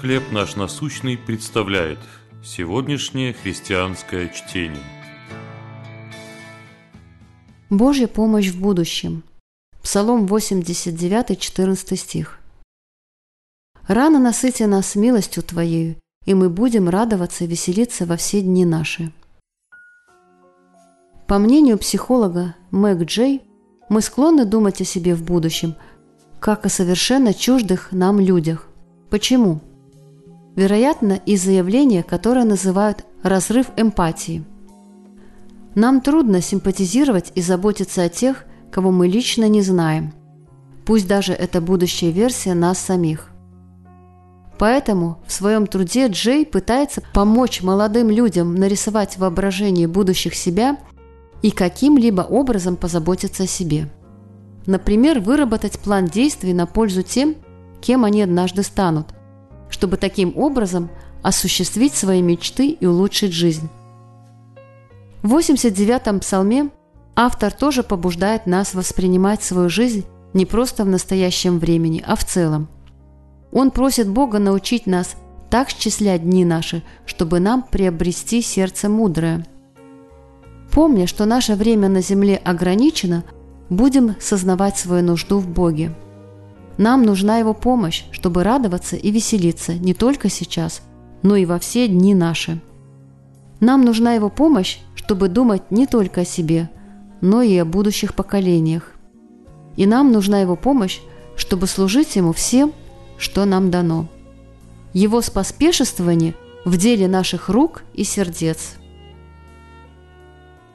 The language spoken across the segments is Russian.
«Хлеб наш насущный» представляет сегодняшнее христианское чтение. Божья помощь в будущем. Псалом 89, 14 стих. «Рано насыти нас милостью Твоею, и мы будем радоваться и веселиться во все дни наши». По мнению психолога Мэг Джей, мы склонны думать о себе в будущем, как о совершенно чуждых нам людях. Почему? Вероятно, из-за явления, которое называют «разрыв эмпатии». Нам трудно симпатизировать и заботиться о тех, кого мы лично не знаем, пусть даже это будущая версия нас самих. Поэтому в своем труде Джей пытается помочь молодым людям нарисовать воображение будущих себя и каким-либо образом позаботиться о себе. Например, выработать план действий на пользу тем, кем они однажды станут, чтобы таким образом осуществить свои мечты и улучшить жизнь. В 89-м псалме автор тоже побуждает нас воспринимать свою жизнь не просто в настоящем времени, а в целом. Он просит Бога научить нас так счислять дни наши, чтобы нам приобрести сердце мудрое – Помня, что наше время на земле ограничено, будем сознавать свою нужду в Боге. Нам нужна Его помощь, чтобы радоваться и веселиться не только сейчас, но и во все дни наши. Нам нужна Его помощь, чтобы думать не только о себе, но и о будущих поколениях. И нам нужна Его помощь, чтобы служить Ему всем, что нам дано. Его споспешествование в деле наших рук и сердец –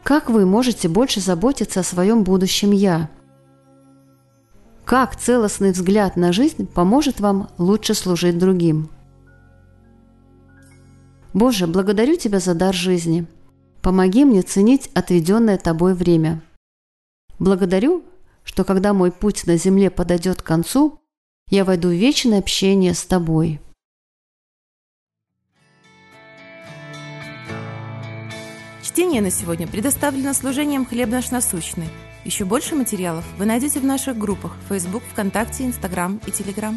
как вы можете больше заботиться о своем будущем «я»? Как целостный взгляд на жизнь поможет вам лучше служить другим? Боже, благодарю Тебя за дар жизни. Помоги мне ценить отведенное Тобой время. Благодарю, что когда мой путь на земле подойдет к концу, я войду в вечное общение с Тобой. Чтение на сегодня предоставлено служением «Хлеб наш насущный». Еще больше материалов вы найдете в наших группах Facebook, ВКонтакте, Instagram и Telegram.